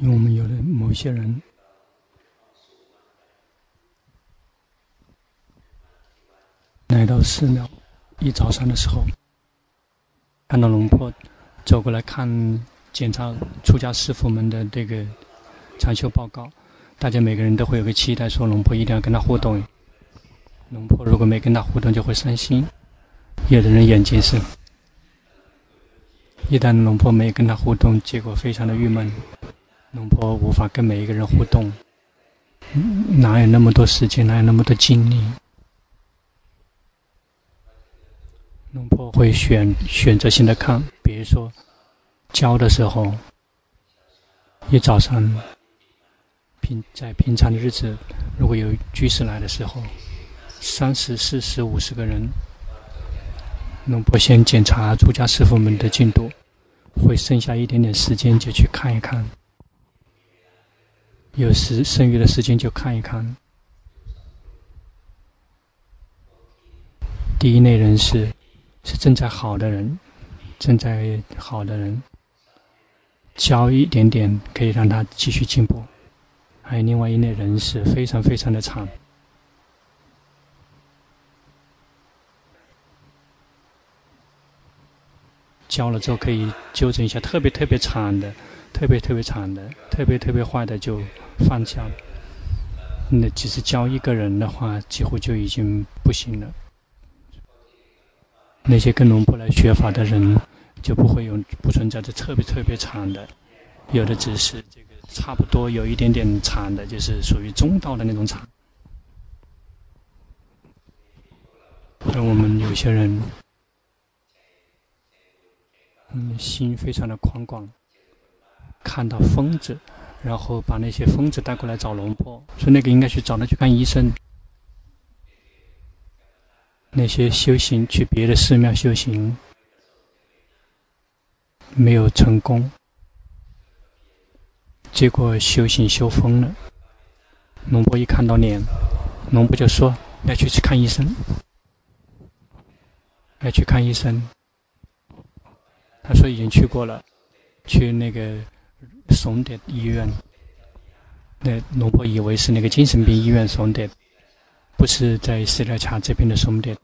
因为我们有的某些人来到寺庙，一早上的时候，看到龙婆走过来看检查出家师父们的这个禅修报告，大家每个人都会有个期待，说龙婆一定要跟他互动。龙婆如果没跟他互动，就会伤心。有的人眼睛是，一旦龙婆没跟他互动，结果非常的郁闷。龙婆无法跟每一个人互动，哪有那么多时间，哪有那么多精力？龙婆会选选择性的看，比如说教的时候，一早上平在平常的日子，如果有居士来的时候，三十、四十、五十个人，龙婆先检查出家师傅们的进度，会剩下一点点时间就去看一看。有时剩余的时间就看一看。第一类人是是正在好的人，正在好的人，教一点点可以让他继续进步。还有另外一类人是非常非常的惨，教了之后可以纠正一下，特别特别惨的，特别特别惨的，特别特别坏的就。放下，那其实教一个人的话，几乎就已经不行了。那些跟龙婆来学法的人，就不会有不存在的特别特别长的，有的只是这个差不多有一点点长的，就是属于中道的那种长。而我们有些人，嗯，心非常的宽广，看到疯子。然后把那些疯子带过来找龙婆，说那个应该去找他去看医生。那些修行去别的寺庙修行没有成功，结果修行修疯了。龙婆一看到脸，龙婆就说要去去看医生，要去看医生。他说已经去过了，去那个。松德医院，那龙婆以为是那个精神病医院松德，不是在斯里兰卡这边的松德。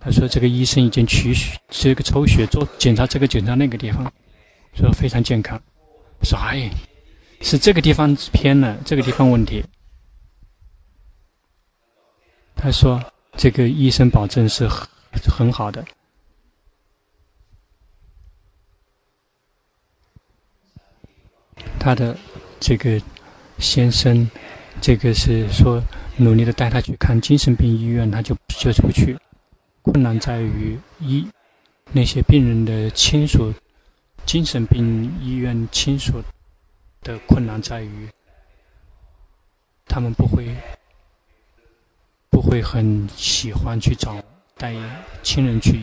他说这个医生已经取血，这个抽血做检查，这个检查那个地方，说非常健康。说哎，是这个地方偏了，这个地方问题。他说这个医生保证是很很好的。他的这个先生，这个是说努力的带他去看精神病医院，他就就是不去。困难在于一那些病人的亲属，精神病医院亲属的困难在于，他们不会不会很喜欢去找带亲人去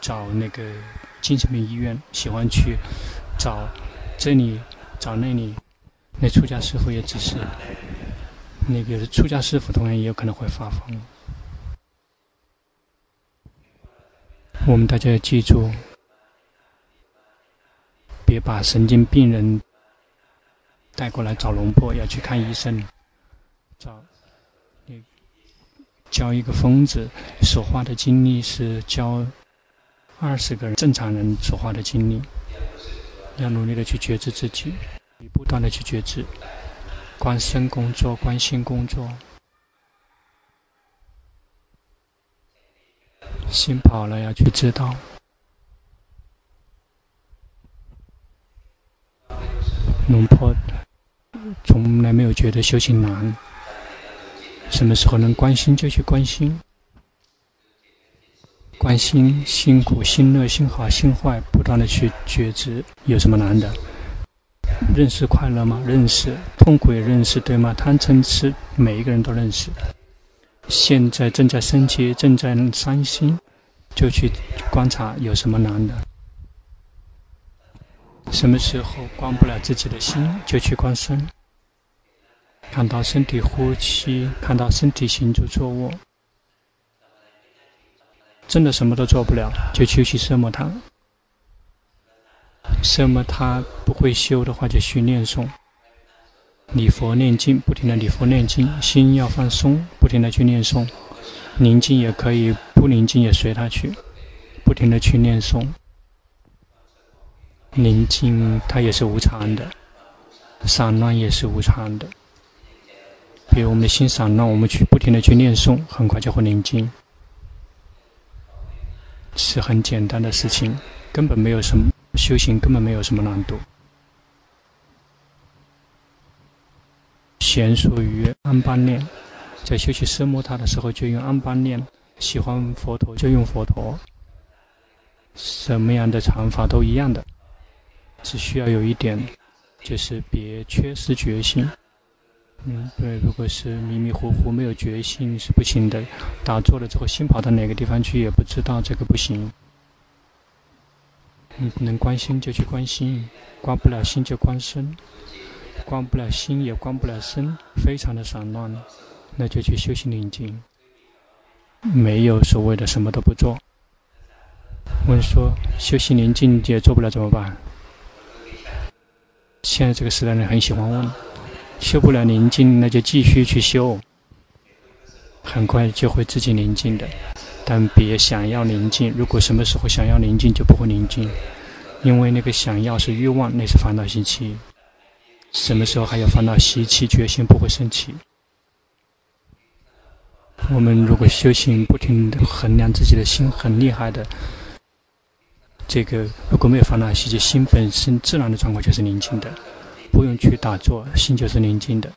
找那个精神病医院，喜欢去找这里。找那里，那出家师傅也只是，那个出家师傅同样也有可能会发疯。我们大家要记住，别把神经病人带过来找龙婆，要去看医生。找，你教一个疯子所花的精力是教二十个人正常人所花的精力。要努力的去觉知自己，不断的去觉知，关身工作，关心工作。心跑了要去知道。龙坡从来没有觉得修行难，什么时候能关心就去关心。关心，辛苦、心乐、心好、心坏，不断的去觉知，有什么难的？认识快乐吗？认识。痛苦也认识，对吗？贪嗔痴，每一个人都认识。现在正在生气，正在伤心，就去观察，有什么难的？什么时候关不了自己的心，就去观身。看到身体呼吸，看到身体行住坐卧。真的什么都做不了，就修习奢摩他。什么他不会修的话，就训练诵。礼佛念经，不停的礼佛念经，心要放松，不停的去念诵。宁静也可以，不宁静也随他去，不停的去念诵。宁静它也是无常的，散乱也是无常的。比如我们的心散乱，我们去不停的去念诵，很快就会宁静。是很简单的事情，根本没有什么修行，根本没有什么难度。娴熟于安般念，在修习奢摩他的时候就用安般念，喜欢佛陀就用佛陀，什么样的禅法都一样的，只需要有一点，就是别缺失觉性。嗯，对，如果是迷迷糊糊没有决心是不行的，打坐了之后心跑到哪个地方去也不知道，这个不行。能关心就去关心，关不了心就关身。关不了心，也关不了身，非常的散乱，那就去修行宁静。没有所谓的什么都不做。问说修行宁静也做不了怎么办？现在这个时代人很喜欢问，修不了宁静，那就继续去修，很快就会自己宁静的。但别想要宁静，如果什么时候想要宁静，就不会宁静，因为那个想要是欲望，那是烦恼习气。什么时候还有烦恼习气，决心不会升起。我们如果修行，不停地衡量自己的心，很厉害的。这个如果没有烦恼习气，心本身自然的状况就是宁静的，不用去打坐，心就是宁静的。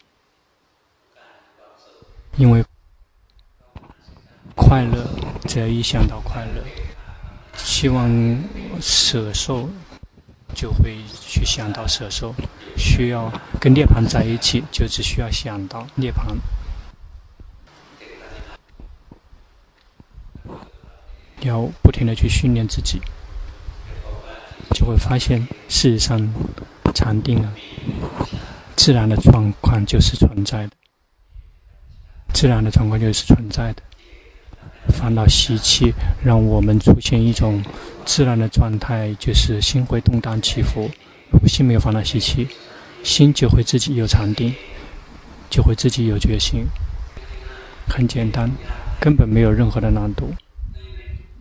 因为快乐，只要一想到快乐，希望舍受。就会去想到舍受，需要跟涅槃在一起，就只需要想到涅槃，要不停的去训练自己，就会发现事实上禅定啊，自然的状况就是存在的，自然的状况就是存在的。烦恼习气让我们出现一种自然的状态，就是心会动荡起伏。如果心没有烦恼习气，心就会自己有禅定，就会自己有决心。很简单，根本没有任何的难度。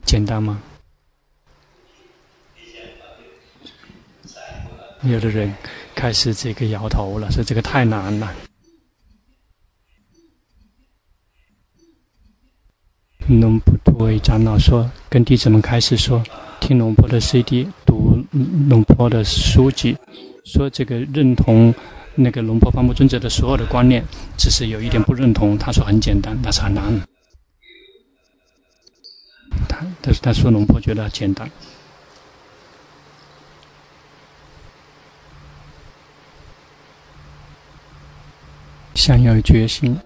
简单吗？有的人开始这个摇头了，说这个太难了。龙普多为长老说：“跟弟子们开始说，听龙婆的 CD，读龙婆的书籍，说这个认同那个龙婆方木尊者的所有的观念，只是有一点不认同。他说很简单，但是很难。他但是他说龙婆觉得简单，想要决心。”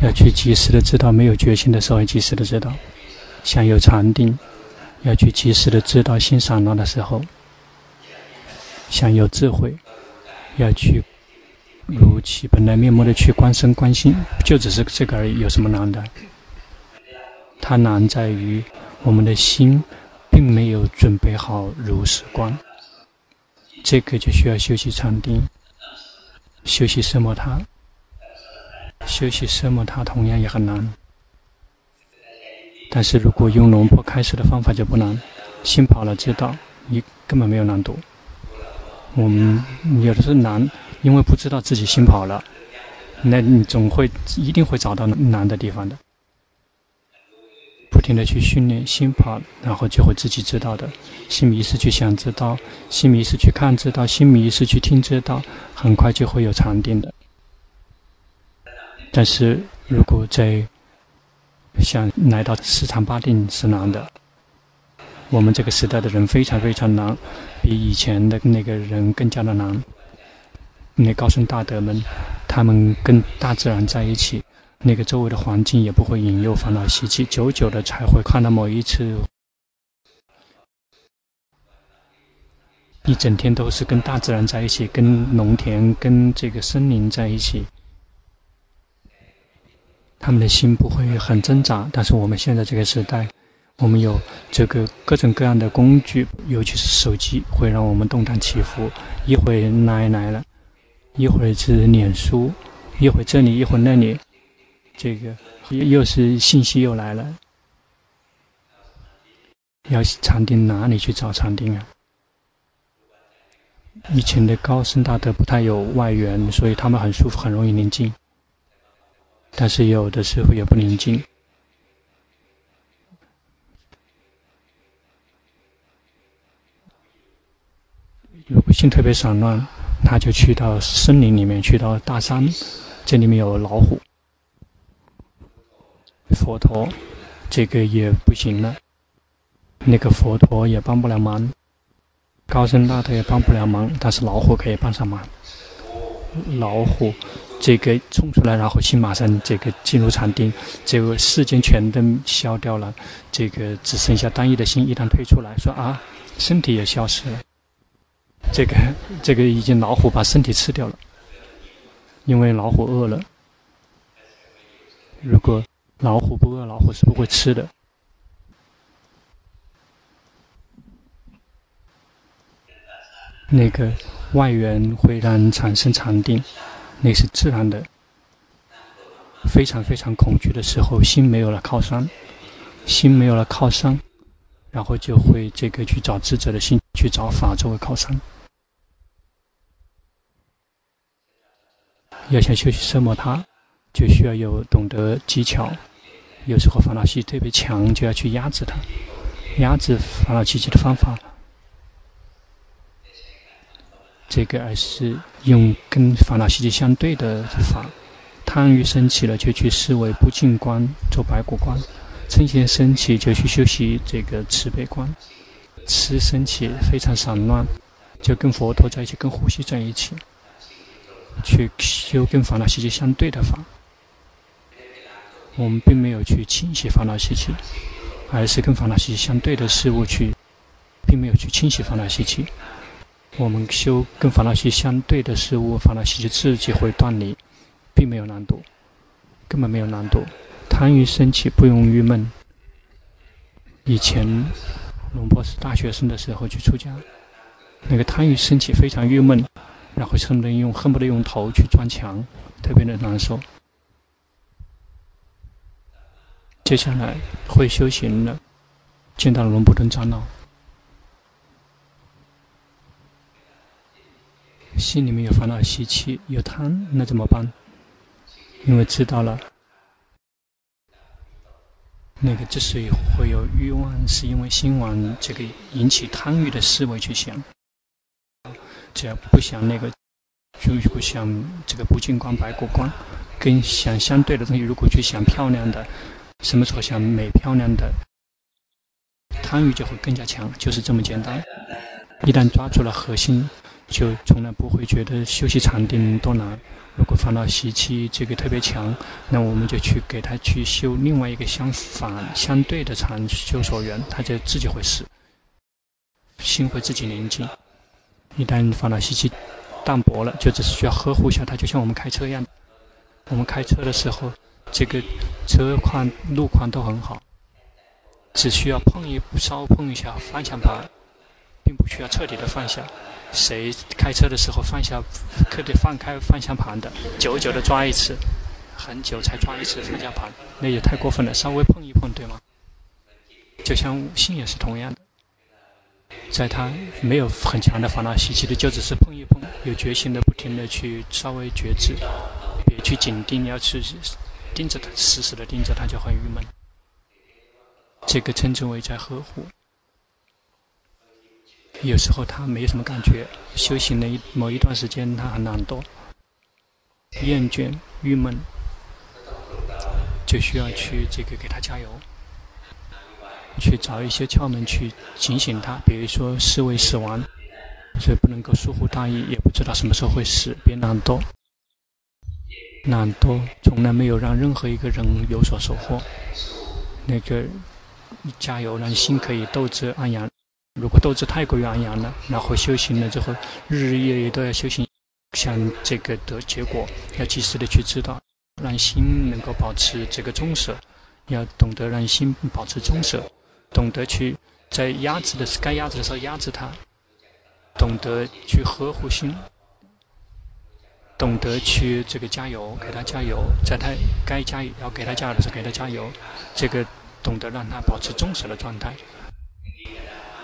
要去及时的知道，没有决心的时候，要及时的知道；想有禅定，要去及时的知道心散乱的时候；想有智慧，要去如其本来面目的去观身观心，就只是这个而已，有什么难的？它难在于我们的心并没有准备好如实观，这个就需要修习禅定，修习奢摩他。修习奢摩他同样也很难，但是如果用龙婆开始的方法就不难。心跑了知道，你根本没有难度。我们有的是难，因为不知道自己心跑了，那你总会一定会找到难的地方的。不停的去训练心跑，然后就会自己知道的。心迷失去想知道，心迷失去看知道，心迷失去听知道，很快就会有禅定的。但是如果在想来到十禅八定是难的，我们这个时代的人非常非常难，比以前的那个人更加的难。那高僧大德们，他们跟大自然在一起，那个周围的环境也不会引诱烦恼习气，久久的才会看到某一次，一整天都是跟大自然在一起，跟农田、跟这个森林在一起。他们的心不会很挣扎，但是我们现在这个时代，我们有这个各种各样的工具，尤其是手机，会让我们动荡起伏。一会来来了，一会是脸书，一会这里，一会那里，这个又又是信息又来了。要禅定哪里去找禅定啊？以前的高僧大德不太有外援，所以他们很舒服，很容易宁静。但是有的时候也不宁静。如果心特别散乱，他就去到森林里面，去到大山，这里面有老虎。佛陀，这个也不行了，那个佛陀也帮不了忙，高僧大德也帮不了忙，但是老虎可以帮上忙。老虎这个冲出来，然后心马上这个进入禅定，这个世间全都消掉了，这个只剩下单一的心。一旦退出来说啊，身体也消失了。这个这个已经老虎把身体吃掉了，因为老虎饿了。如果老虎不饿，老虎是不会吃的。那个外缘会让产生禅定，那是自然的。非常非常恐惧的时候，心没有了靠山，心没有了靠山，然后就会这个去找智者的心，去找法作为靠山。要想修习奢摩他，就需要有懂得技巧。有时候烦恼习特别强，就要去压制它。压制烦恼习气的方法，这个而是用跟烦恼习气相对的法。贪欲升起了，就去思维不净观，做白骨观；嗔心升起，就去修习这个慈悲观。痴升起非常散乱，就跟佛陀在一起，跟呼吸在一起。去修跟烦恼习气相对的法，我们并没有去清洗烦恼习气，而是跟烦恼习气相对的事物去，并没有去清洗烦恼习气。我们修跟烦恼习相对的事物，烦恼习就自己会断离，并没有难度，根本没有难度。贪欲升起不用郁闷。以前龙波是大学生的时候去出家，那个贪欲升起非常郁闷。然后恨不得用恨不得用头去撞墙，特别的难受。接下来会修行了，见到了龙布顿长老，心里面有烦恼习气，有贪，那怎么办？因为知道了，那个之所以会有欲望，是因为心往这个引起贪欲的思维去想。只要不想那个，就不想这个不净观、白骨观，跟想相对的东西，如果去想漂亮的，什么时候想美漂亮的，贪欲就会更加强，就是这么简单。一旦抓住了核心，就从来不会觉得休息禅定多难。如果烦恼习气这个特别强，那我们就去给他去修另外一个相反、相对的禅修所缘，他就自己会死，心会自己宁静。一旦烦恼习气淡薄了，就只是需要呵护一下它，就像我们开车一样。我们开车的时候，这个车况、路况都很好，只需要碰一稍碰一下方向盘，并不需要彻底的放下。谁开车的时候放下，可得放开方向盘的，久久的抓一次，很久才抓一次方向盘，那也太过分了。稍微碰一碰，对吗？就像心也是同样的。在他没有很强的烦恼习气的，就只是碰一碰，有决心的，不停的去稍微觉知，别去紧盯，要去盯着他，死死的盯着他，就很郁闷。这个称之为在呵护。有时候他没什么感觉，修行了一某一段时间，他很懒惰、厌倦、郁闷，就需要去这个给他加油。去找一些窍门去警醒他，比如说思维死亡，所以不能够疏忽大意，也不知道什么时候会死，别懒惰。懒惰从来没有让任何一个人有所收获。那个加油，让心可以斗志昂扬。如果斗志太过于昂扬了，然后修行了之后，日日夜夜都要修行，想这个得结果，要及时的去知道，让心能够保持这个中舍，要懂得让心保持中舍。懂得去在压制的该压制的时候压制它，懂得去呵护心，懂得去这个加油，给他加油，在他该加油要给他加油的时候给他加油，这个懂得让他保持中舍的状态。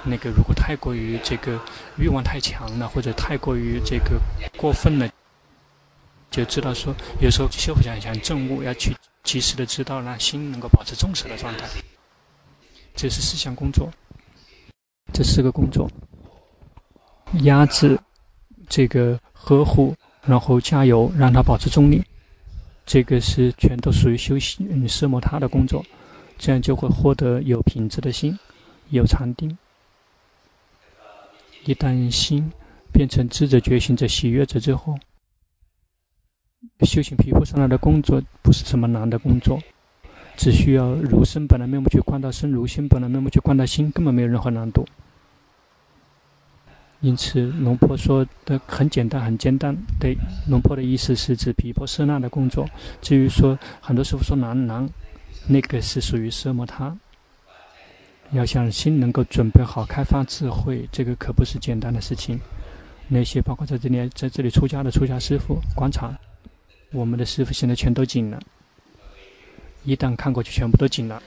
那个如果太过于这个欲望太强了，或者太过于这个过分了，就知道说有时候修复想想正悟，要去及时的知道让心能够保持重视的状态。这是四项工作，这四个工作：压制、这个呵护，然后加油，让他保持中立。这个是全都属于修行奢摩他的工作，这样就会获得有品质的心，有禅定。一旦心变成智者、觉醒者、喜悦者之后，修行皮婆舍那的工作不是什么难的工作，只需要如身本来面目去观到身，如心本来面目去观到心，根本没有任何难度。因此，龙婆说的很简单，很简单。对，龙婆的意思是指皮婆舍那的工作。至于说很多师傅说难难，那个是属于奢摩他。要想心能够准备好开发智慧，这个可不是简单的事情。那些包括在这里在这里出家的出家师傅，观察我们的师傅现在全都紧了。一旦看过去，全部都紧了。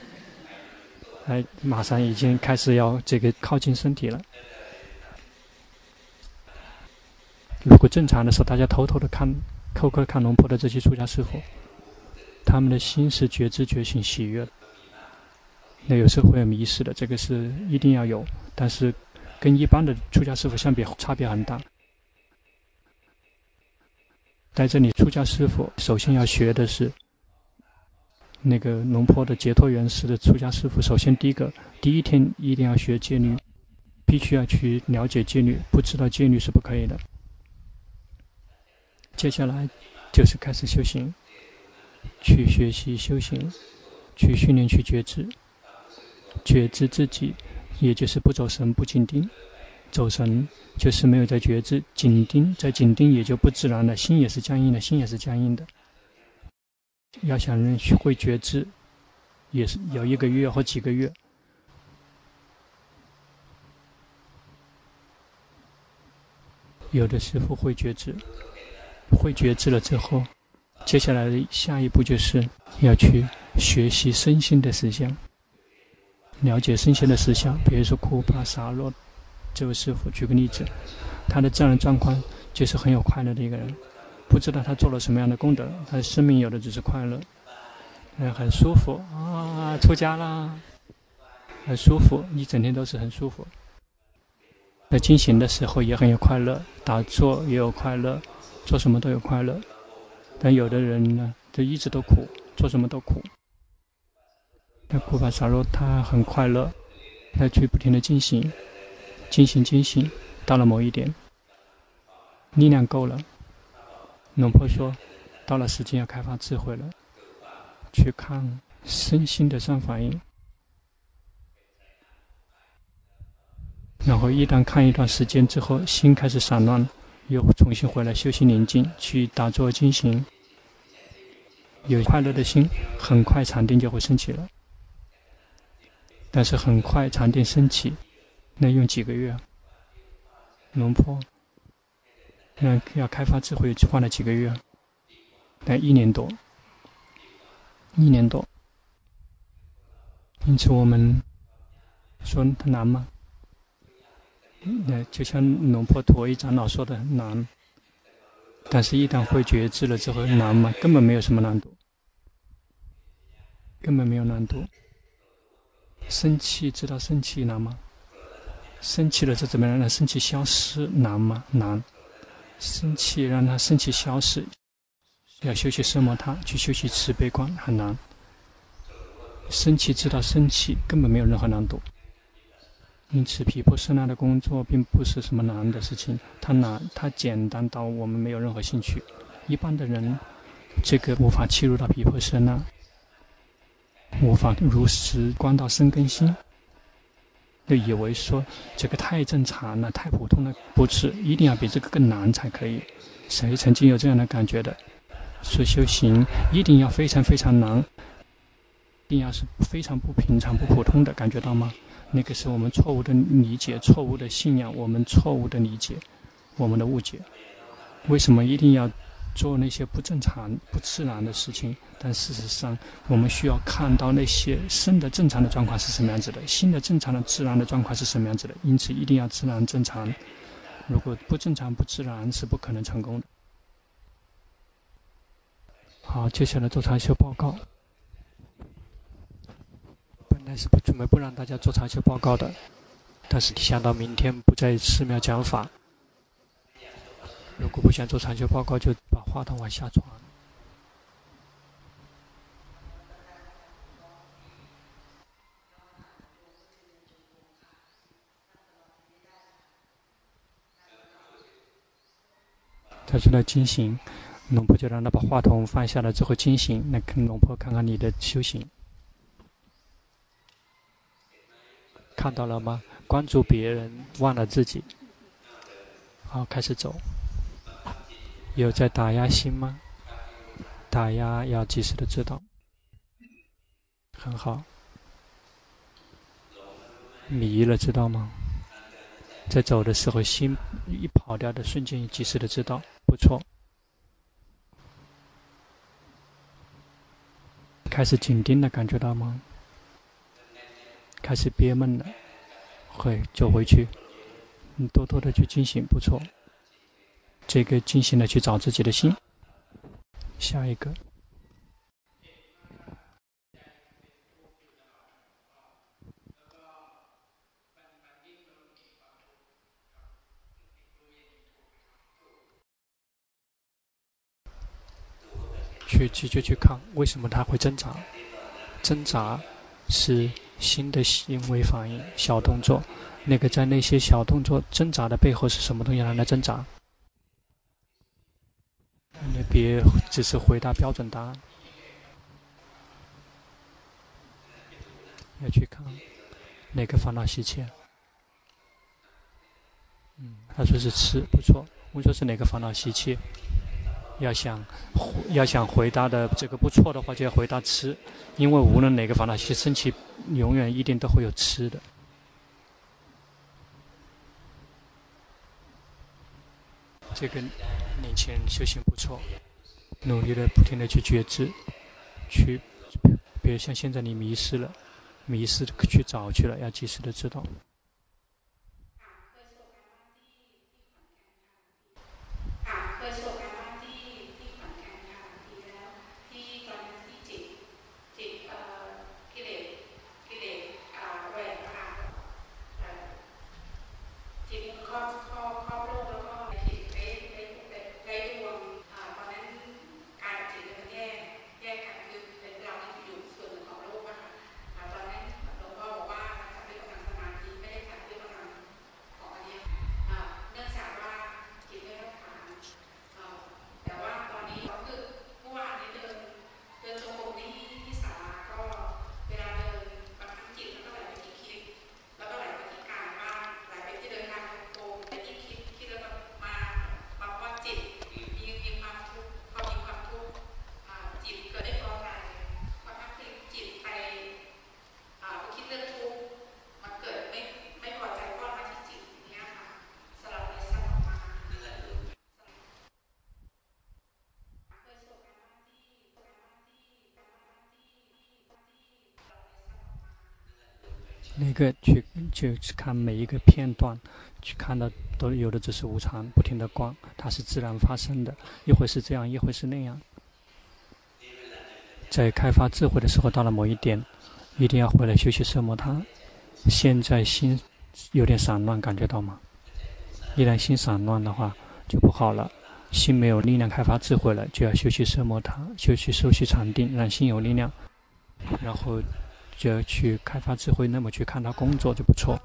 哎，马上已经开始要这个靠近身体了。如果正常的时候，大家偷偷的看，偷偷的看龙婆的这些出家师傅，他们的心是觉知、觉醒、喜悦。那有时候会有迷失的，这个是一定要有，但是跟一般的出家师父相比，差别很大。在这里，出家师父首先要学的是那个龙坡的解脱园师的出家师父。首先，第一个，第一天一定要学戒律，必须要去了解戒律，不知道戒律是不可以的。接下来就是开始修行，去学习修行，去训练，去觉知。觉知自己，也就是不走神、不紧盯。走神就是没有在觉知，紧盯在紧盯也就不自然了，心也是僵硬的，心也是僵硬的。要想人学会觉知，也是有一个月或几个月。有的师傅会觉知，会觉知了之后，接下来的下一步就是要去学习身心的实相。了解身心的实相，比如说库巴萨洛这位师傅，举个例子，他的自然状况就是很有快乐的一个人，不知道他做了什么样的功德，他的生命有的只是快乐，嗯，很舒服啊，出家啦，很舒服，一整天都是很舒服。在进行的时候也很有快乐，打坐也有快乐，做什么都有快乐。但有的人呢，就一直都苦，做什么都苦。那库巴萨罗他很快乐，他去不停的进行，进行进行，到了某一点，力量够了。农婆说，到了时间要开发智慧了，去看身心的上反应。然后一旦看一段时间之后，心开始散乱，又重新回来修行宁静，去打坐进行。有快乐的心，很快禅定就会升起了。但是很快禅定升起，那用几个月？龙婆，那要开发智慧，只花了几个月？那一年多，一年多。因此我们说它难吗？那就像龙婆陀一长老说的难，但是一旦会觉知了之后难吗？根本没有什么难度，根本没有难度。生气，知道生气难吗？生气了，这怎么样让生气消失难吗？难。生气让他生气消失，要修习奢摩他，去修习慈悲观很难。生气知道生气根本没有任何难度。因此，皮婆舍那的工作并不是什么难的事情，它难，它简单到我们没有任何兴趣。一般的人，这个无法切入到皮婆舍那。无法如实观到身根心，就以为说这个太正常了，太普通了，不是，一定要比这个更难才可以。谁曾经有这样的感觉的？说修行一定要非常非常难，一定要是非常不平常、不普通的，感觉到吗？那个是我们错误的理解、错误的信仰、我们错误的理解、我们的误解。为什么一定要做那些不正常、不自然的事情。但事实上，我们需要看到那些生的正常的状况是什么样子的，心的正常的自然的状况是什么样子的。因此，一定要自然正常。如果不正常、不自然，是不可能成功的。好，接下来做禅修报告。本来是不准备不让大家做禅修报告的。但是想到明天不在寺庙讲法，如果不想做禅修报告，就把话筒往下传。他说：“来进行，龙婆就让他把话筒放下来之后进行。来跟龙婆看看你的修行，看到了吗？”关注别人，忘了自己。好，开始走。有在打压心吗？打压要及时的知道。很好。迷了，知道吗？在走的时候，心一跑掉的瞬间，及时的知道。不错。开始紧盯了，感觉到吗？开始憋闷了。会走回去，你多多的去进行，不错。这个进行的去找自己的心。下一个，去直接去看，为什么他会挣扎？挣扎是。新的行为反应，小动作，那个在那些小动作挣扎的背后是什么东西让他挣扎？你别只是回答标准答案，要去看哪个烦恼习气。嗯，他说是吃，不错。我说是哪个烦恼习气？要想要想回答的这个不错的话，就要回答吃，因为无论哪个烦恼习气升起，永远一定都会有吃的。这个年轻人修行不错，努力的不停的去觉知，去，比如像现在你迷失了，迷失去找去了，要及时的知道。那个去就去看每一个片段，去看到都有的只是无常，不停的光，它是自然发生的，一会是这样，一会是那样。在开发智慧的时候，到了某一点，一定要回来休息奢摩他。现在心有点散乱，感觉到吗？一旦心散乱的话，就不好了。心没有力量开发智慧了，就要休息奢摩他，休息休息禅定，让心有力量，然后。就要去开发智慧，那么去看他工作就不错。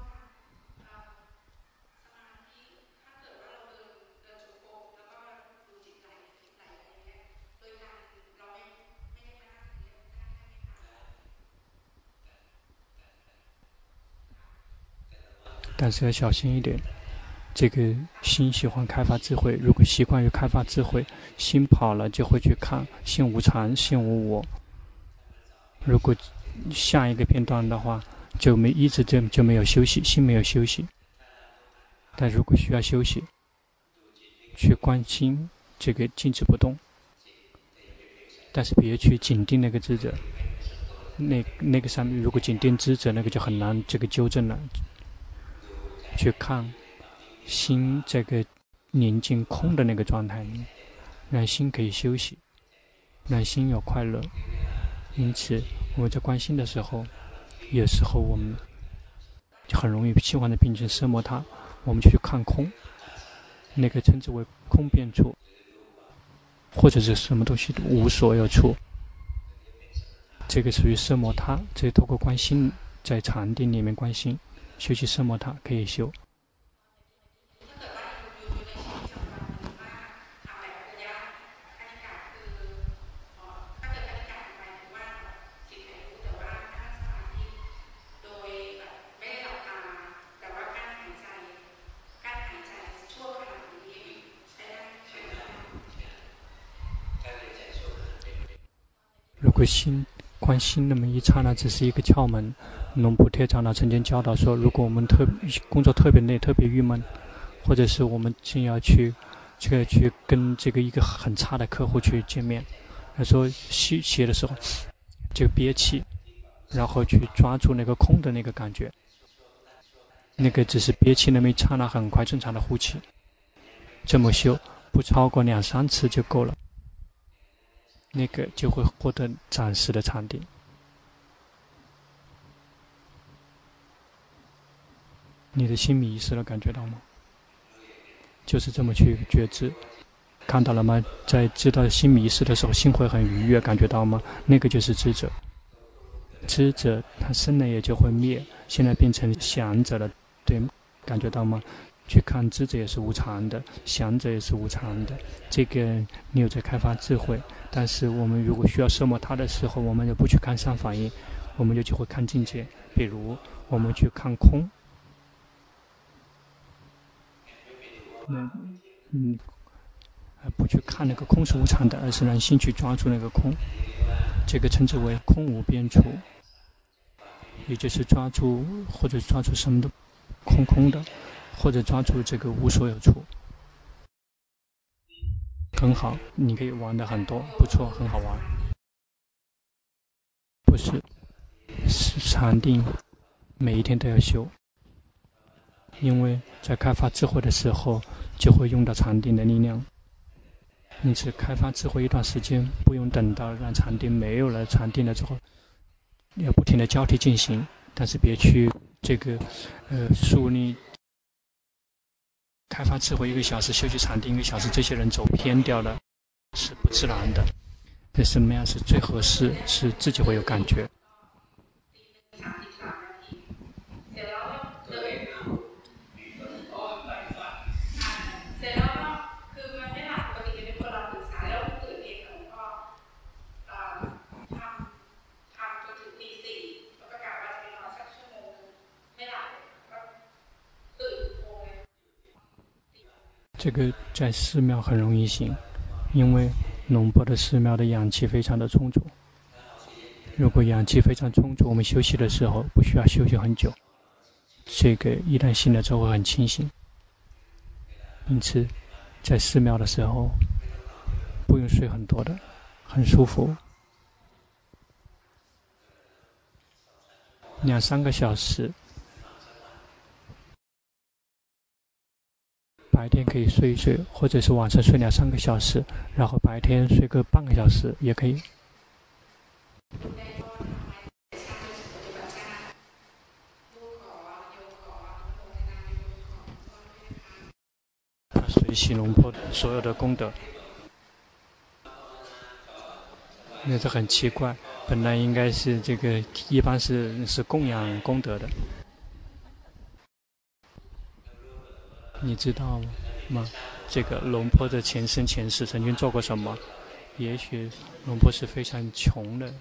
但是要小心一点，这个心喜欢开发智慧，如果习惯于开发智慧，心跑了就会去看心无常、心无我。如果下一个片段的话，就没一直就就没有休息，心没有休息。但如果需要休息，去关心这个静止不动，但是别去紧盯那个智者，那那个上面如果紧盯智者，那个就很难这个纠正了。去看心这个宁静空的那个状态，让心可以休息，让心有快乐。因此，我们在观心的时候，有时候我们就很容易喜欢的病成色魔他，我们就去看空，那个称之为空变处，或者是什么东西无所有处，这个属于色魔他。这透过观心，在禅定里面观心，修习色魔他可以修。心观心那么一刹那，只是一个窍门。龙普铁长老曾经教导说，如果我们特工作特别累、特别郁闷，或者是我们正要去这个去跟这个一个很差的客户去见面，他说吸气的时候就憋气，然后去抓住那个空的那个感觉，那个只是憋气那么一刹那，很快正常的呼气，这么修不超过两三次就够了。那个就会获得暂时的禅定。你的心迷失了，感觉到吗？就是这么去觉知，看到了吗？在知道心迷失的时候，心会很愉悦，感觉到吗？那个就是知者。知者他生了也就会灭，现在变成想者了，对，感觉到吗？去看知者也是无常的，想者也是无常的。这个你有在开发智慧。但是我们如果需要色魔他的时候，我们就不去看善法印，我们就就会看境界。比如我们去看空，那嗯，不去看那个空是无常的，而是让心去抓住那个空，这个称之为空无边处，也就是抓住或者抓住什么的空空的，或者抓住这个无所有处。很好，你可以玩的很多，不错，很好玩。不是，是禅定，每一天都要修，因为在开发智慧的时候，就会用到禅定的力量。因此，开发智慧一段时间，不用等到让禅定没有了，禅定了之后，要不停的交替进行，但是别去这个，呃，树立。开发智慧一个小时，休息场地一个小时，这些人走偏掉了，是不自然的。那什么样是最合适？是自己会有感觉。这个在寺庙很容易行，因为龙坡的寺庙的氧气非常的充足。如果氧气非常充足，我们休息的时候不需要休息很久。这个一旦醒了之后会很清醒。因此，在寺庙的时候不用睡很多的，很舒服。两三个小时。白天可以睡一睡，或者是晚上睡两三个小时，然后白天睡个半个小时也可以。随喜龙坡所有的功德，那这很奇怪，本来应该是这个，一般是是供养功德的。你知道吗？这个龙坡的前生前世曾经做过什么？也许龙坡是非常穷的。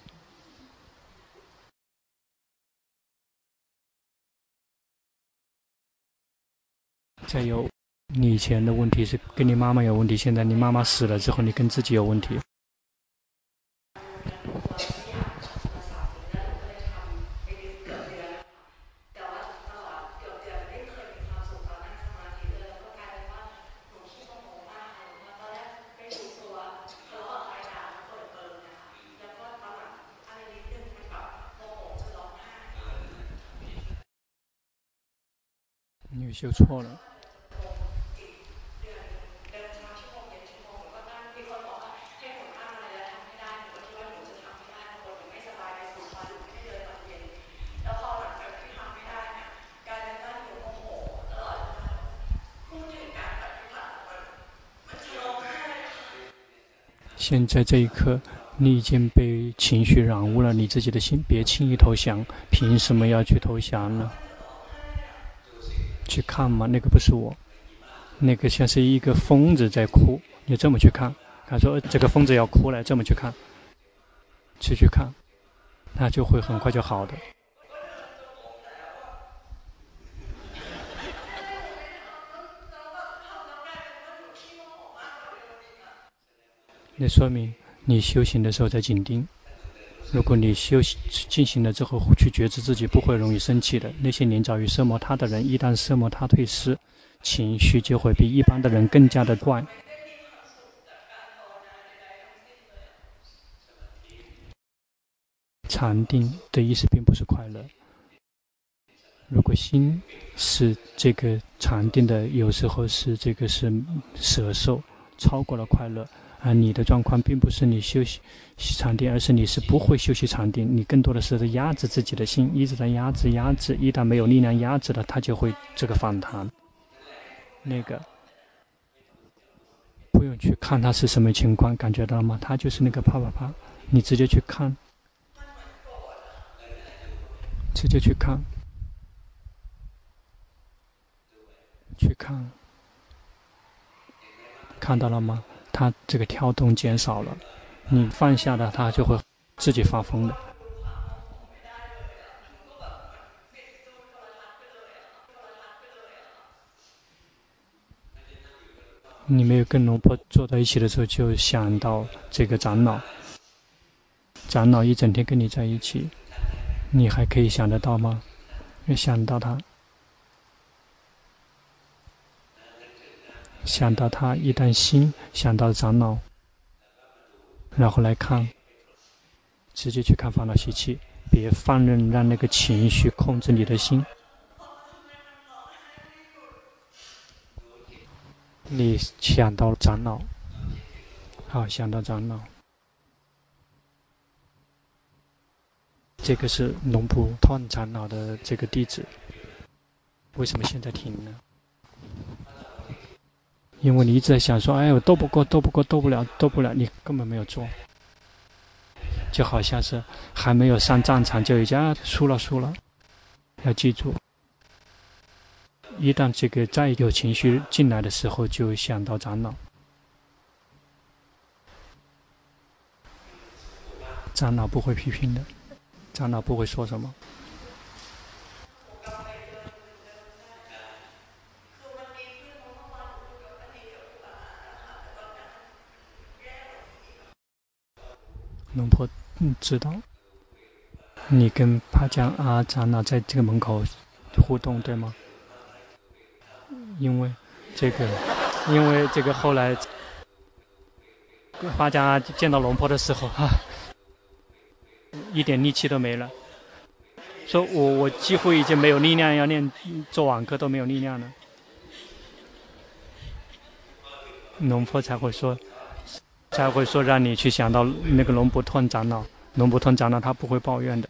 再有，你以前的问题是跟你妈妈有问题，现在你妈妈死了之后，你跟自己有问题。你修错了。现在这一刻，你已经被情绪染污了你自己的心，别轻易投降。凭什么要去投降呢？去看嘛，那个不是我，那个像是一个疯子在哭。你这么去看，他说这个疯子要哭了，这么去看，去去看，那就会很快就好的。那说明你修行的时候在紧盯。如果你修行进行了之后去觉知自己，不会容易生气的。那些年早于色魔他的人，一旦色魔他退失，情绪就会比一般的人更加的怪。禅定的意思并不是快乐。如果心是这个禅定的，有时候是这个是舍受，超过了快乐。啊，你的状况并不是你休息禅定，而是你是不会休息禅定。你更多的是在压制自己的心，一直在压制、压制。一旦没有力量压制了，它就会这个反弹。那个不用去看它是什么情况，感觉到了吗？它就是那个啪啪啪，你直接去看，直接去看，去看，看到了吗？它这个跳动减少了，你放下了，它就会自己发疯的。你没有跟龙婆坐在一起的时候，就想到这个长老，长老一整天跟你在一起，你还可以想得到吗？要想到他。想到他，一旦心想到长老，然后来看，直接去看烦恼习气，别放任让那个情绪控制你的心。你想到长老，好，想到长老，这个是龙普通长老的这个地址，为什么现在停呢？因为你一直在想说，哎，我斗不过，斗不过，斗不了，斗不了，你根本没有做，就好像是还没有上战场就已经输了，输了。要记住，一旦这个再有情绪进来的时候，就想到长老，长老不会批评的，长老不会说什么。龙婆，嗯，知道。你跟帕江阿长老在这个门口互动，对吗？因为这个，因为这个后来，帕江见到龙婆的时候，哈、一点力气都没了，说我我几乎已经没有力量要练做网课都没有力量了。龙婆才会说。才会说让你去想到那个龙布顿长老，龙布顿长老他不会抱怨的。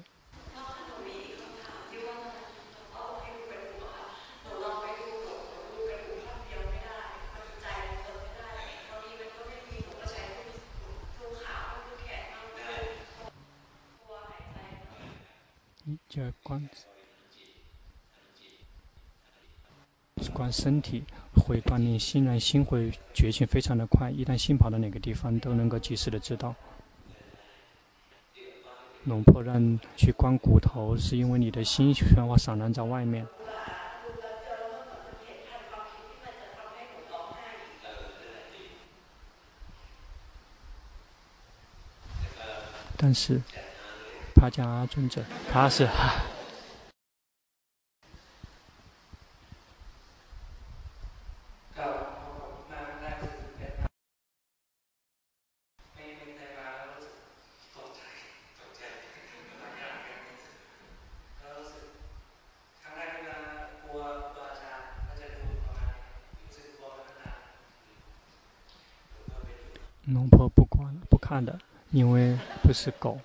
你就要观，观身体。会锻炼心，让心会觉醒非常的快。一旦心跑到哪个地方，都能够及时的知道。龙婆让去观骨头，是因为你的心喧哗散乱在外面。但是，帕加尊者，他是。龙婆不管不看的，因为不是狗。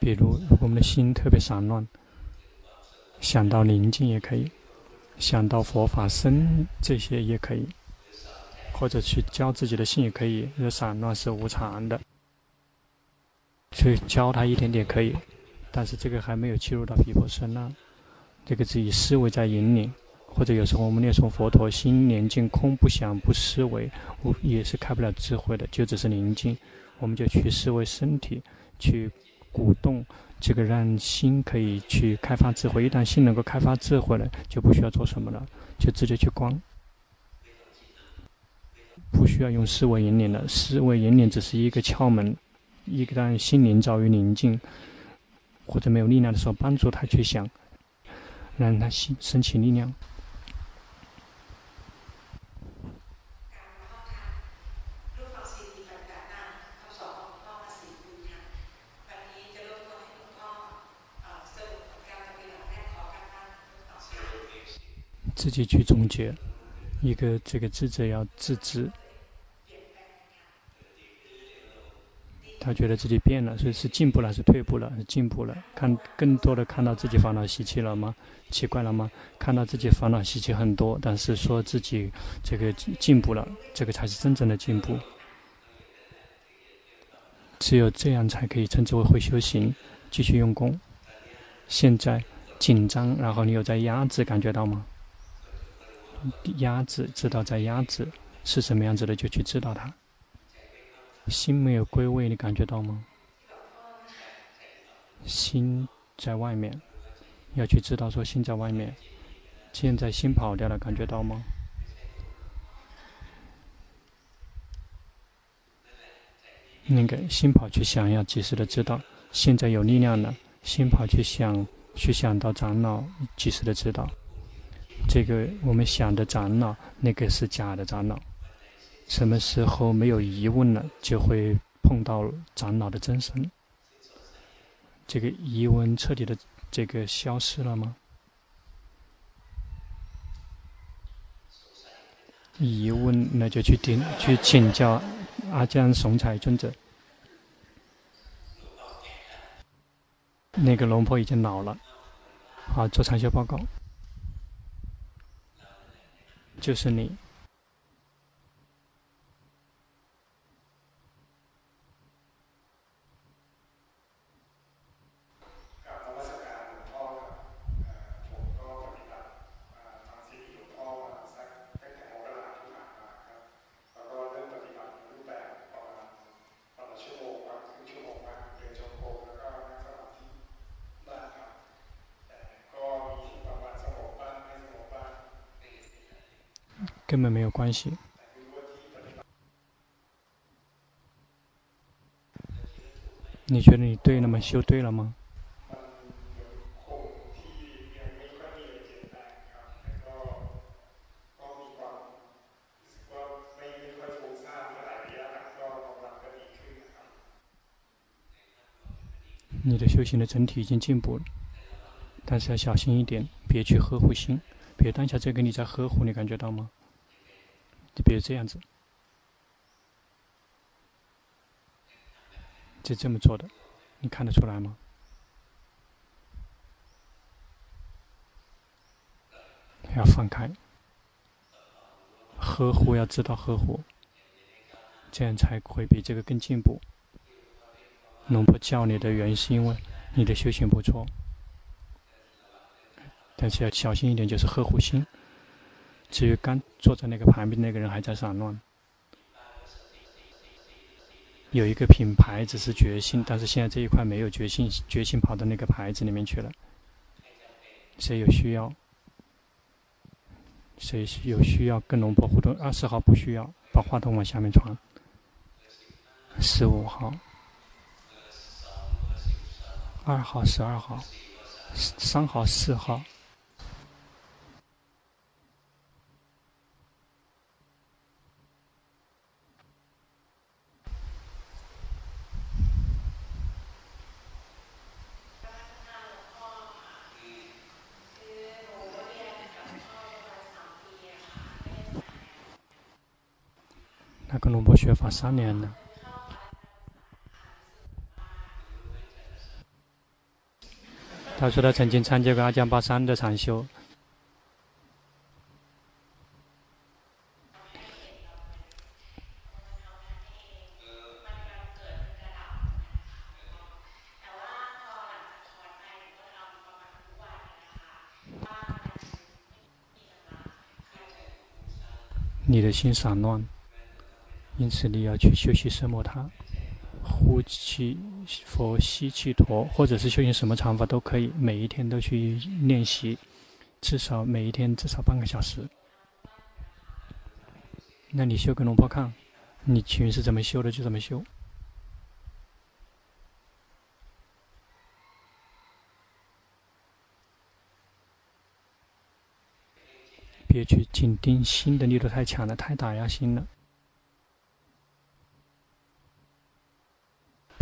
比如，如果我们的心特别散乱，想到宁静也可以，想到佛法僧这些也可以，或者去教自己的心也可以。因为散乱是无常的。去教他一点点可以，但是这个还没有进入到皮婆舍那，这个是以思维在引领，或者有时候我们念诵佛陀心宁静空不想不思维，也是开不了智慧的，就只是宁静，我们就去思维身体，去鼓动这个让心可以去开发智慧，一旦心能够开发智慧了，就不需要做什么了，就直接去观，不需要用思维引领了，思维引领只是一个窍门。一旦心灵遭遇宁静，或者没有力量的时候，帮助他去想，让他心升起力量。自己去总结，一个这个智者要自知。他觉得自己变了，所以是进步了还，是退步了，是进步了。看更多的看到自己烦恼习气了吗？奇怪了吗？看到自己烦恼习气很多，但是说自己这个进步了，这个才是真正的进步。只有这样才可以称之为会修行，继续用功。现在紧张，然后你有在压制，感觉到吗？压制，知道在压制是什么样子的，就去知道它。心没有归位，你感觉到吗？心在外面，要去知道说心在外面。现在心跑掉了，感觉到吗？那个心跑去想，要及时的知道。现在有力量了，心跑去想，去想到长老，及时的知道。这个我们想的长老，那个是假的长老。什么时候没有疑问了，就会碰到长老的真身。这个疑问彻底的这个消失了吗？疑问，那就去听去请教阿江雄才尊者。那个龙婆已经老了，好，做禅修报告，就是你。根本没有关系。你觉得你对了吗？修对了吗？你的修行的整体已经进步了，但是要小心一点，别去呵护心。别当下这个你在呵护，你感觉到吗？就比如这样子，就这么做的，你看得出来吗？要放开，呵护要知道呵护，这样才会比这个更进步。龙婆教你的原因是因为你的修行不错，但是要小心一点，就是呵护心。至于刚坐在那个旁边那个人还在散乱，有一个品牌只是决心，但是现在这一块没有决心，决心跑到那个牌子里面去了。谁有需要？谁有需要跟龙婆互动？二十号不需要，把话筒往下面传。十五号、二号、十二号、三号、四号。学法三年了。他说他曾经参加过阿江巴山的禅修。你的心散乱，因此你要去修习奢摩他，呼气佛，吸气陀，或者是修行什么禅法都可以，每一天都去练习，至少每一天至少半个小时。那你修给龙婆看，你情是怎么修的就怎么修。别去紧盯心的力度太强了，太打压心了。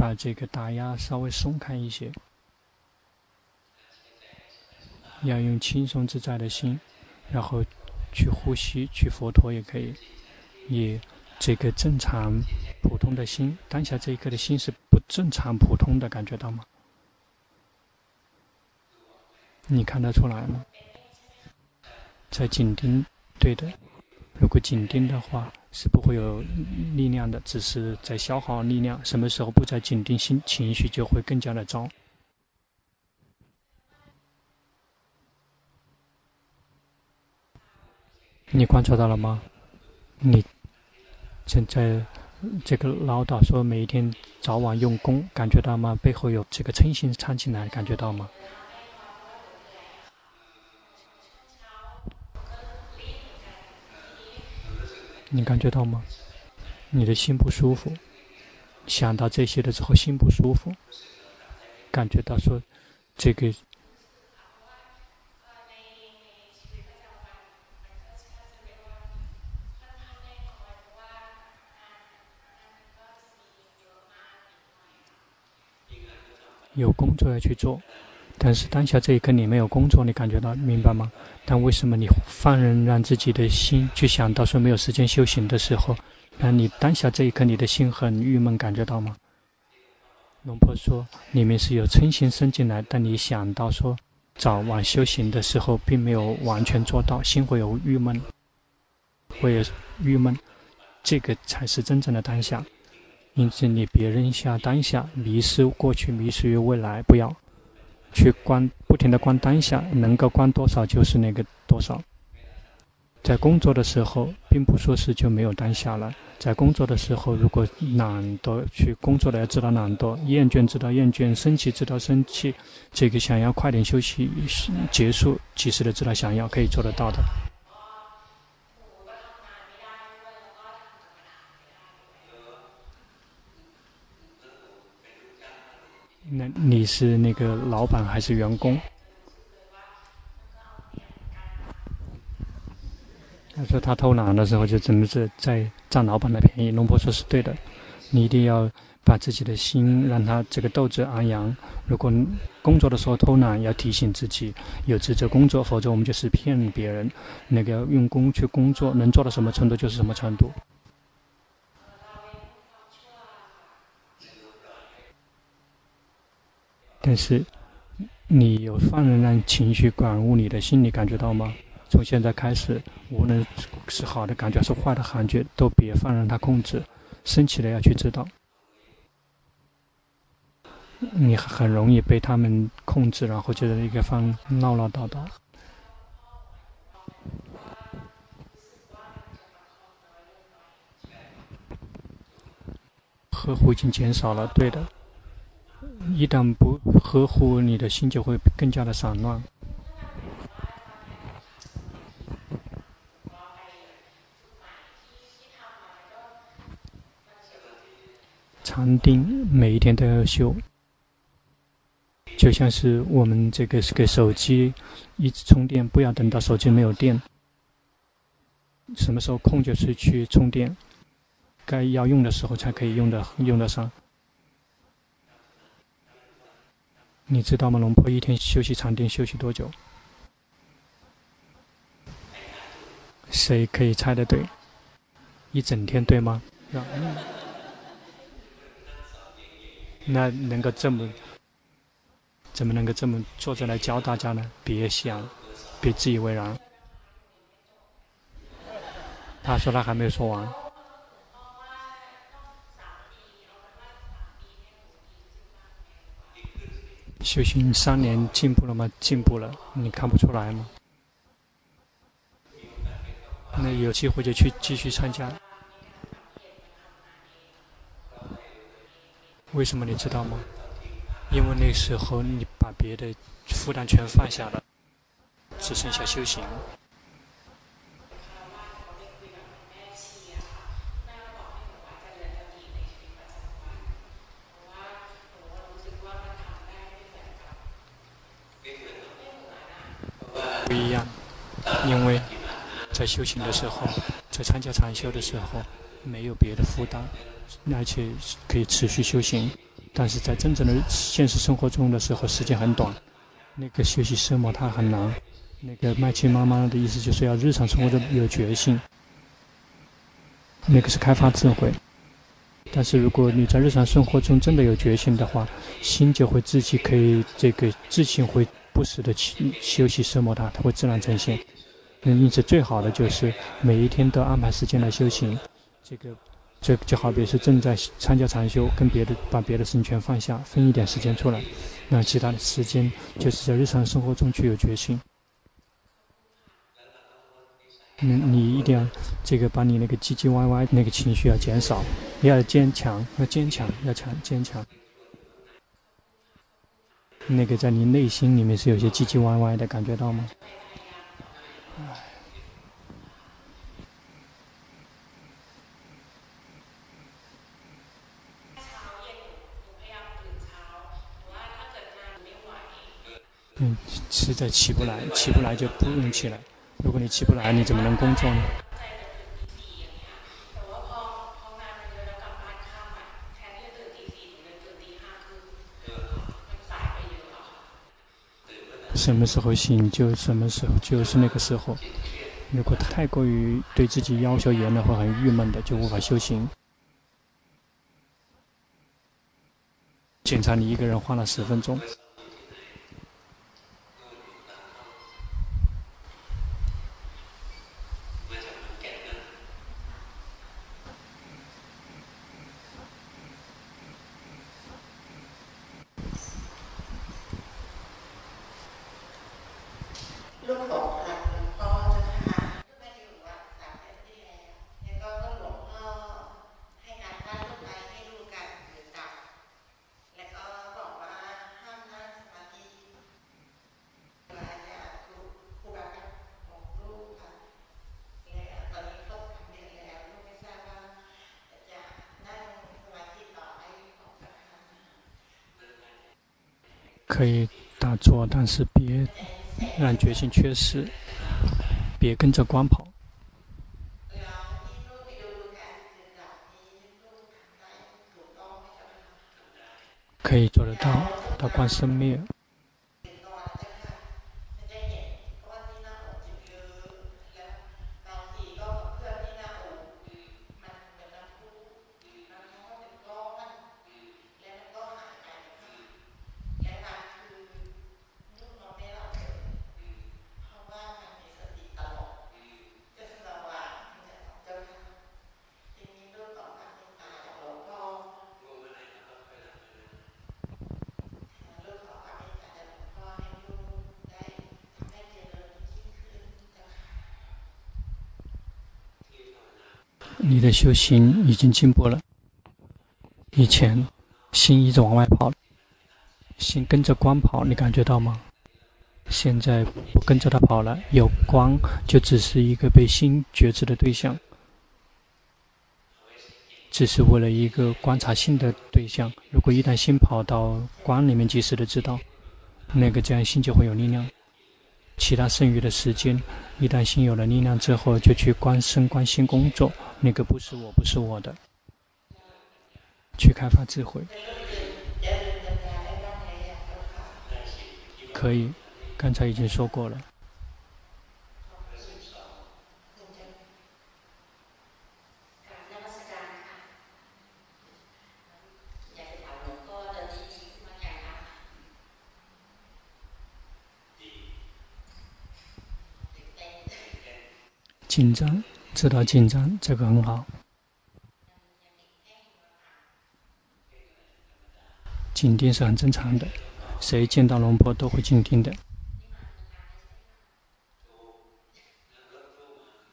把这个打压稍微松开一些，要用轻松自在的心，然后去呼吸，去佛陀也可以，以这个正常普通的心，当下这一刻的心是不正常普通的，感觉到吗？你看得出来吗？在紧盯，对的。如果紧盯的话，是不会有力量的，只是在消耗力量。什么时候不再紧盯心，情绪就会更加的糟。你观察到了吗？你正在这个唠叨说每一天早晚用功，感觉到吗？背后有这个嗔心唱进来，感觉到吗？你感觉到吗？你的心不舒服，想到这些的时候心不舒服，感觉到说这个有工作要去做。但是当下这一刻你没有工作，你感觉到明白吗？但为什么你放任让自己的心去想到说没有时间修行的时候，那你当下这一刻你的心很郁闷，感觉到吗？龙婆说里面是有嗔心生进来，但你想到说早晚修行的时候并没有完全做到，心会有郁闷，会有郁闷，这个才是真正的当下。因此你别扔下当下，迷失过去，迷失于未来，不要。去观，不停地观当下，能够观多少就是那个多少。在工作的时候，并不说是就没有当下了。在工作的时候，如果懒惰去工作的，要知道懒惰；厌倦知道厌倦；生气知道生气。这个想要快点休息结束，及时的知道想要，可以做得到的。那你是那个老板还是员工？他说他偷懒的时候就真的是在占老板的便宜。龙婆说是对的，你一定要把自己的心让他这个斗志昂扬。如果工作的时候偷懒，要提醒自己有职责工作，否则我们就是骗别人。那个用功去工作，能做到什么程度就是什么程度。但是，你有放任让情绪感悟你的心，你感觉到吗？从现在开始，无论是好的感觉还是坏的感觉，都别放任它控制。生气了要去知道，你很容易被他们控制，然后就在一个方唠唠叨叨，呵护已经减少了，对的。一旦不呵护，你的心就会更加的散乱。禅定每一天都要修，就像是我们这个是给手机一直充电，不要等到手机没有电，什么时候空就是去充电，该要用的时候才可以用的用得上。你知道吗？龙婆一天休息禅定休息多久？谁可以猜得对？一整天对吗？那嗯，那能够这么，怎么能够这么坐着来教大家呢？别想，别自以为然。他说他还没有说完。修行三年进步了吗？进步了，你看不出来吗？那有机会就去继续参加。为什么你知道吗？因为那时候你把别的负担全放下了，只剩下修行。不一样，因为在修行的时候，在参加禅修的时候，没有别的负担，而且可以持续修行。但是在真正的现实生活中的时候，时间很短。那个学习奢摩他很难。那个麦琪妈妈的意思就是要日常生活中有决心，那个是开发智慧。但是如果你在日常生活中真的有决心的话，心就会自己可以这个自信会不时的去休息奢摩他，它会自然呈现。嗯因此最好的就是每一天都安排时间来修行。这个这就好比是正在参加禅修，跟别的把别的事情全放下，分一点时间出来，那其他的时间就是在日常生活中具有决心。嗯你一定要这个把你那个唧唧歪歪那个情绪要减少，要坚强，要坚强，要强坚强。那个在你内心里面是有些唧唧歪歪的，感觉到吗？实在起不来，起不来就不用起来。如果你起不来，你怎么能工作呢？什么时候醒就什么时候，就是那个时候。如果太过于对自己要求严的话，很郁闷的，就无法修行。检查你一个人花了十分钟。可以打坐，但是别让决心缺失，别跟着光跑。可以做得到，到光生灭。你的修行已经进步了。以前心一直往外跑，心跟着光跑，你感觉到吗？现在不跟着它跑了，有光就只是一个被心觉知的对象，只是为了一个观察心的对象。如果一旦心跑到光里面，及时的知道，那个这样心就会有力量。其他剩余的时间，一旦心有了力量之后，就去观身观心工作。那个不是，我不是我的。去开发智慧。可以，刚才已经说过了。紧张。知道紧张，这个很好。紧盯是很正常的，谁见到龙婆都会紧盯的。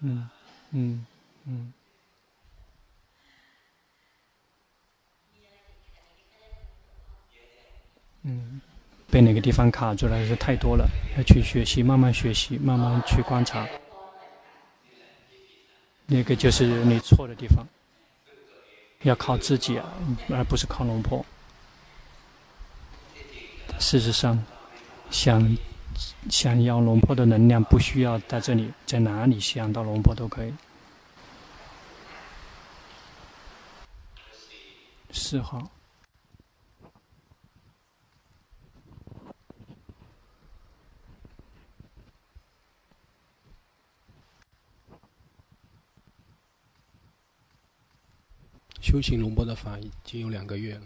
嗯嗯嗯。嗯，被哪个地方卡住了，是太多了，要去学习，慢慢学习，慢慢去观察。那个就是你错的地方，要靠自己啊，而不是靠龙婆。事实上，想想要龙婆的能量，不需要在这里，在哪里想到龙婆都可以。四号。修行龙波的法已经有两个月了。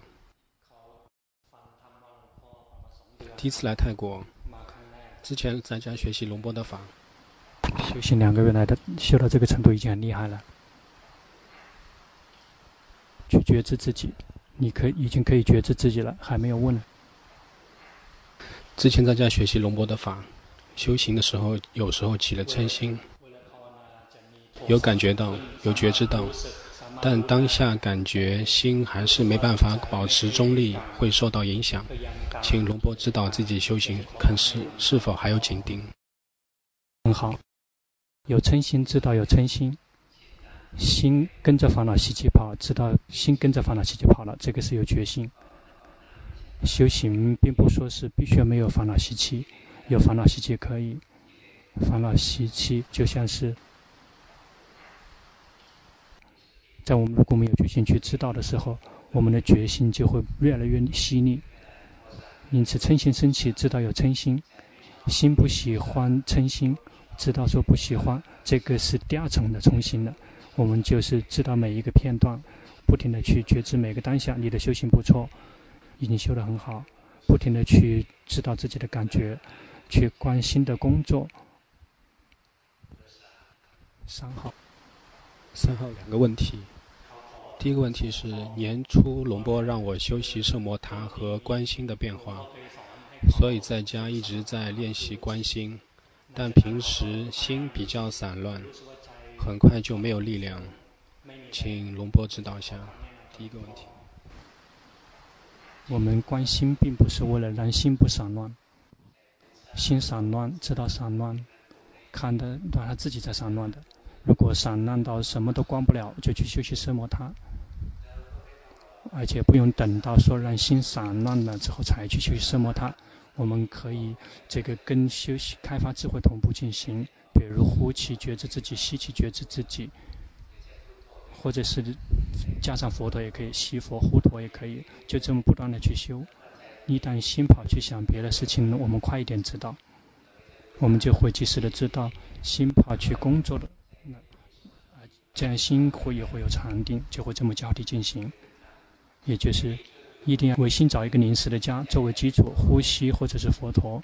第一次来泰国，之前在家学习龙波的法。修行两个月来的，修到这个程度已经很厉害了。去觉知自己，你可以已经可以觉知自己了，还没有问。之前在家学习龙波的法，修行的时候有时候起了嗔心，有感觉到，有觉知到。但当下感觉心还是没办法保持中立，会受到影响。请龙波指导自己修行，看是是否还有紧盯。很好，有嗔心，知道有嗔心，心跟着烦恼习气跑，知道心跟着烦恼习气跑了，这个是有决心。修行并不说是必须要没有烦恼习气，有烦恼习气可以。烦恼习气就像是。在我们如果没有决心去知道的时候，我们的决心就会越来越犀利。因此，嗔心升起，知道有嗔心；心不喜欢嗔心，知道说不喜欢，这个是第二层的重新了。我们就是知道每一个片段，不停的去觉知每个当下。你的修行不错，已经修得很好。不停的去知道自己的感觉，去关心的工作。三号，三号两个问题。第一个问题是年初龙波让我修习摄魔塔和观心的变化，所以在家一直在练习观心，但平时心比较散乱，很快就没有力量，请龙波指导一下。第一个问题，我们观心并不是为了让心不散乱，心散乱知道散乱，看得到他自己在散乱的，如果散乱到什么都观不了，就去修习摄摩他。而且不用等到说让心散乱了之后才去去摄摩他，我们可以这个跟修习开发智慧同步进行。比如呼气觉知自己，吸气觉知自己，或者是加上佛陀也可以，吸佛呼陀也可以，就这么不断的去修。一旦心跑去想别的事情，我们快一点知道，我们就会及时的知道心跑去工作了。那这样心会也会有禅定，就会这么交替进行。也就是，一定要为心找一个临时的家作为基础，呼吸或者是佛陀。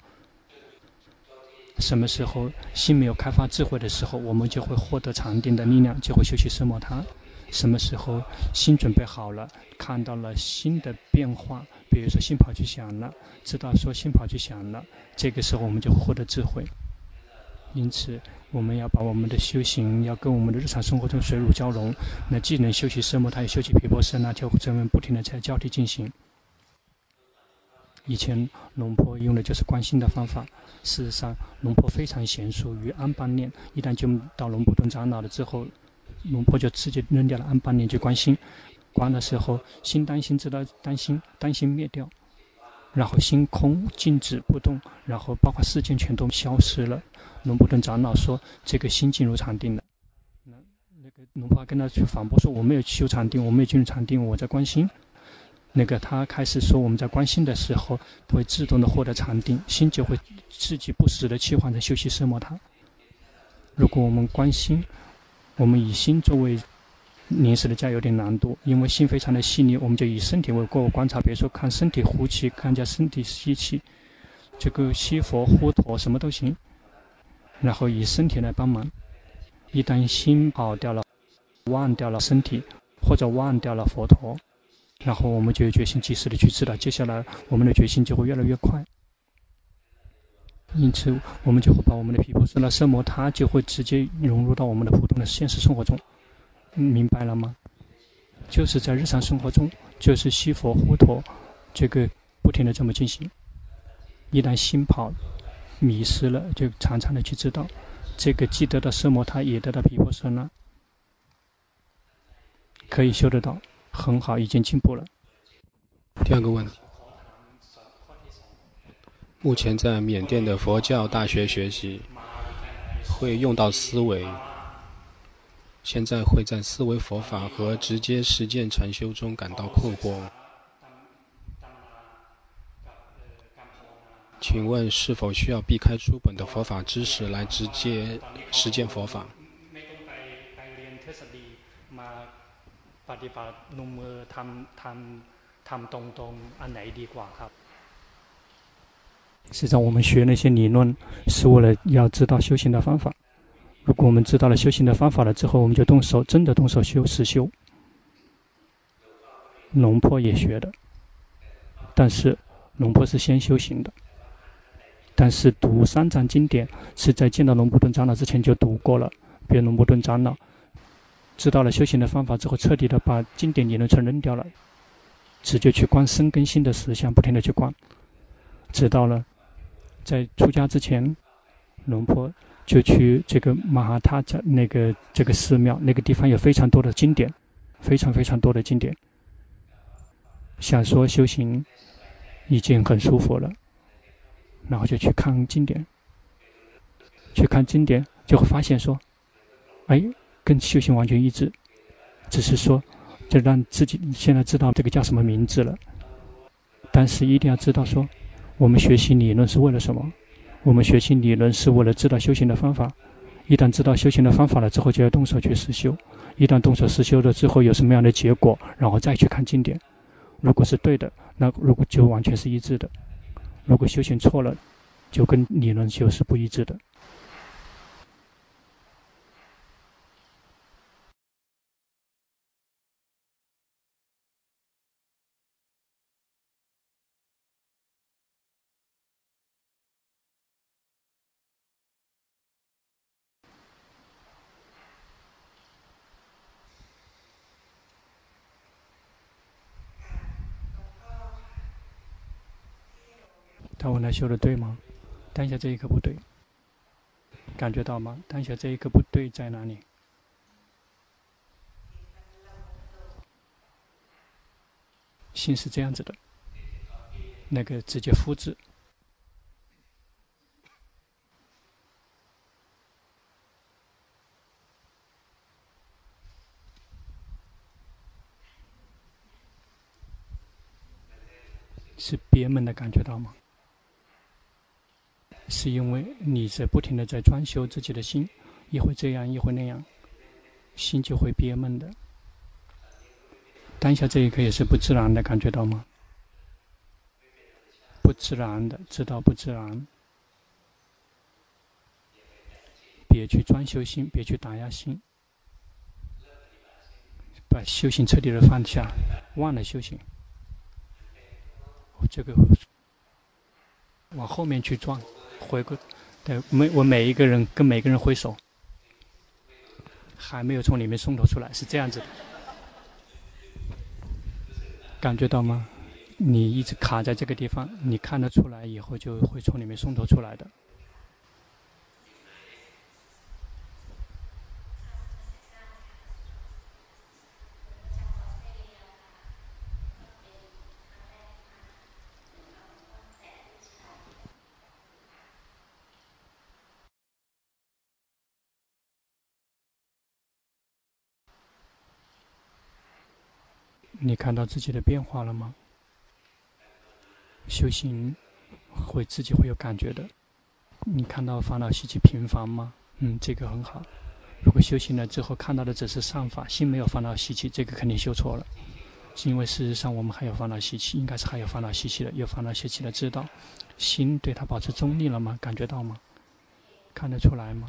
什么时候心没有开发智慧的时候，我们就会获得禅定的力量，就会修习摄摩他。什么时候心准备好了，看到了新的变化，比如说心跑去想了，知道说心跑去想了，这个时候我们就会获得智慧。因此，我们要把我们的修行要跟我们的日常生活中水乳交融。那既能修习摄摩他，也修习毗钵舍那，就这么不停的在交替进行。以前龙婆用的就是观心的方法。事实上，龙婆非常娴熟于安般念。一旦就到龙普顿长老了之后，龙婆就直接扔掉了安般念去观心。观的时候，心担心，知道担心，担心灭掉，然后心空静止不动，然后包括世间全都消失了。龙普顿长老说：“这个心进入禅定了。”那那个龙婆跟他去反驳说：“我没有修禅定，我没有进入禅定，我在观心。”那个他开始说：“我们在观心的时候，会自动的获得禅定，心就会自己不时的切换成休息摄摩他。如果我们观心，我们以心作为临时的家有点难度，因为心非常的细腻，我们就以身体为过观察，比如说看身体呼气，看见身体吸气，这个吸佛呼陀什么都行。”然后以身体来帮忙，一旦心跑掉了，忘掉了身体，或者忘掉了佛陀，然后我们就有决心及时的去知道，接下来我们的决心就会越来越快。因此，我们就会把我们的毗婆舍那色魔，它就会直接融入到我们的普通的现实生活中，明白了吗？就是在日常生活中，就是西佛护陀，这个不停的这么进行。一旦心跑迷失了，就常常的去知道，这个既得到色魔他，也得到皮婆舍那，可以修得到，很好，已经进步了。第二个问题。目前在缅甸的佛教大学学习，会用到思维。现在会在思维佛法和直接实践禅修中感到困惑。请问是否需要避开书本的佛法知识来直接实践佛法？实际上，我们学那些理论是为了要知道修行的方法。如果我们知道了修行的方法了之后，我们就动手，真的动手修实修。龙婆也学的，但是龙婆是先修行的。但是读三藏经典是在见到龙布顿长老之前就读过了。比如龙布顿长老知道了修行的方法之后，彻底的把经典理论全扔掉了，直接去观生根心的实相，不停的去观，知道了。在出家之前，龙婆就去这个马哈他家那个这个寺庙，那个地方有非常多的经典，非常非常多的经典。想说修行已经很舒服了，然后就去看经典，去看经典就会发现说，哎，跟修行完全一致，只是说就让自己现在知道这个叫什么名字了，但是一定要知道说。我们学习理论是为了什么？我们学习理论是为了知道修行的方法。一旦知道修行的方法了之后，就要动手去实修。一旦动手实修了之后，有什么样的结果，然后再去看经典。如果是对的，那如果就完全是一致的；如果修行错了，就跟理论修是不一致的。他修的对吗？当下这一刻不对，感觉到吗？当下这一刻不对在哪里？心是这样子的，那个直接复制，是别门的感觉到吗？是因为你在不停的在装修自己的心，一会这样，一会那样，心就会憋闷的。当下这一刻也是不自然的，感觉到吗？不自然的，知道不自然。别去装修心，别去打压心，把修行彻底的放下，忘了修行。这个往后面去转。回归，对，每我每一个人跟每个人挥手，还没有从里面松脱出来，是这样子的，感觉到吗？你一直卡在这个地方，你看得出来，以后就会从里面松脱出来的。你看到自己的变化了吗？修行会自己会有感觉的。你看到烦恼习气频繁吗？嗯，这个很好。如果修行了之后看到的只是善法，心没有烦恼习气，这个肯定修错了。是因为事实上我们还有烦恼习气，应该是还有烦恼习气的，有烦恼习气的知道，心对它保持中立了吗？感觉到吗？看得出来吗？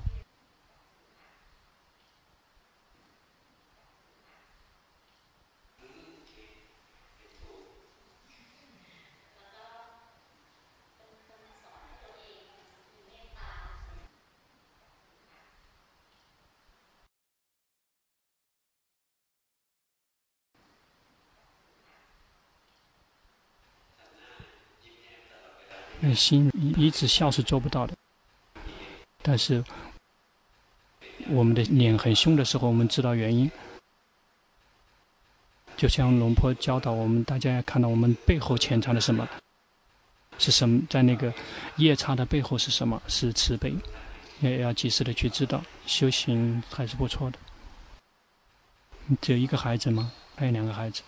那心一直笑是做不到的。但是我们的脸很凶的时候，我们知道原因。就像龙婆教导我们，大家要看到我们背后潜藏的什么，是什么？在那个夜叉的背后是什么？是慈悲，也要及时的去知道。修行还是不错的。只有一个孩子吗？还有两个孩子，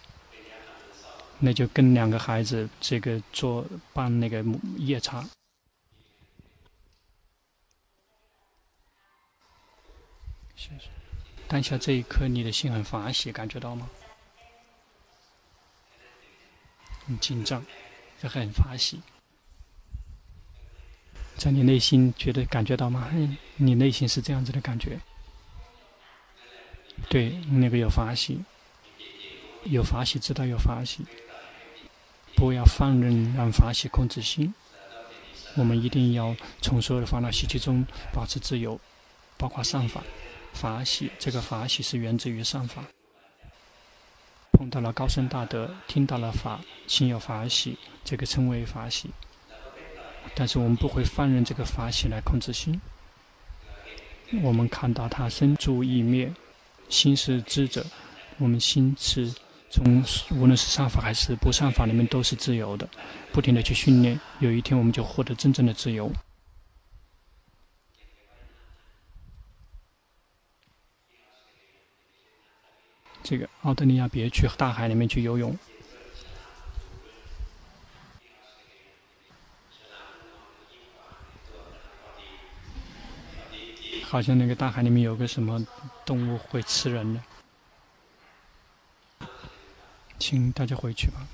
那就跟两个孩子这个做办那个夜叉。谢谢。当下这一刻，你的心很法喜，感觉到吗？很紧张，也很发喜，在你内心觉得感觉到吗？你内心是这样子的感觉。对，那个有发喜，有法喜，知道有法喜，不要放任让法喜控制心。我们一定要从所有的烦恼习气中保持自由，包括上法、法喜。这个法喜是源自于上法。碰到了高僧大德，听到了法，心有法喜，这个称为法喜。但是我们不会放任这个法喜来控制心。我们看到他身住意灭，心是智者，我们心是从无论是上法还是不上法里面都是自由的，不停的去训练，有一天我们就获得真正的自由。这个澳大利亚别去大海里面去游泳，好像那个大海里面有个什么动物会吃人的，请大家回去吧。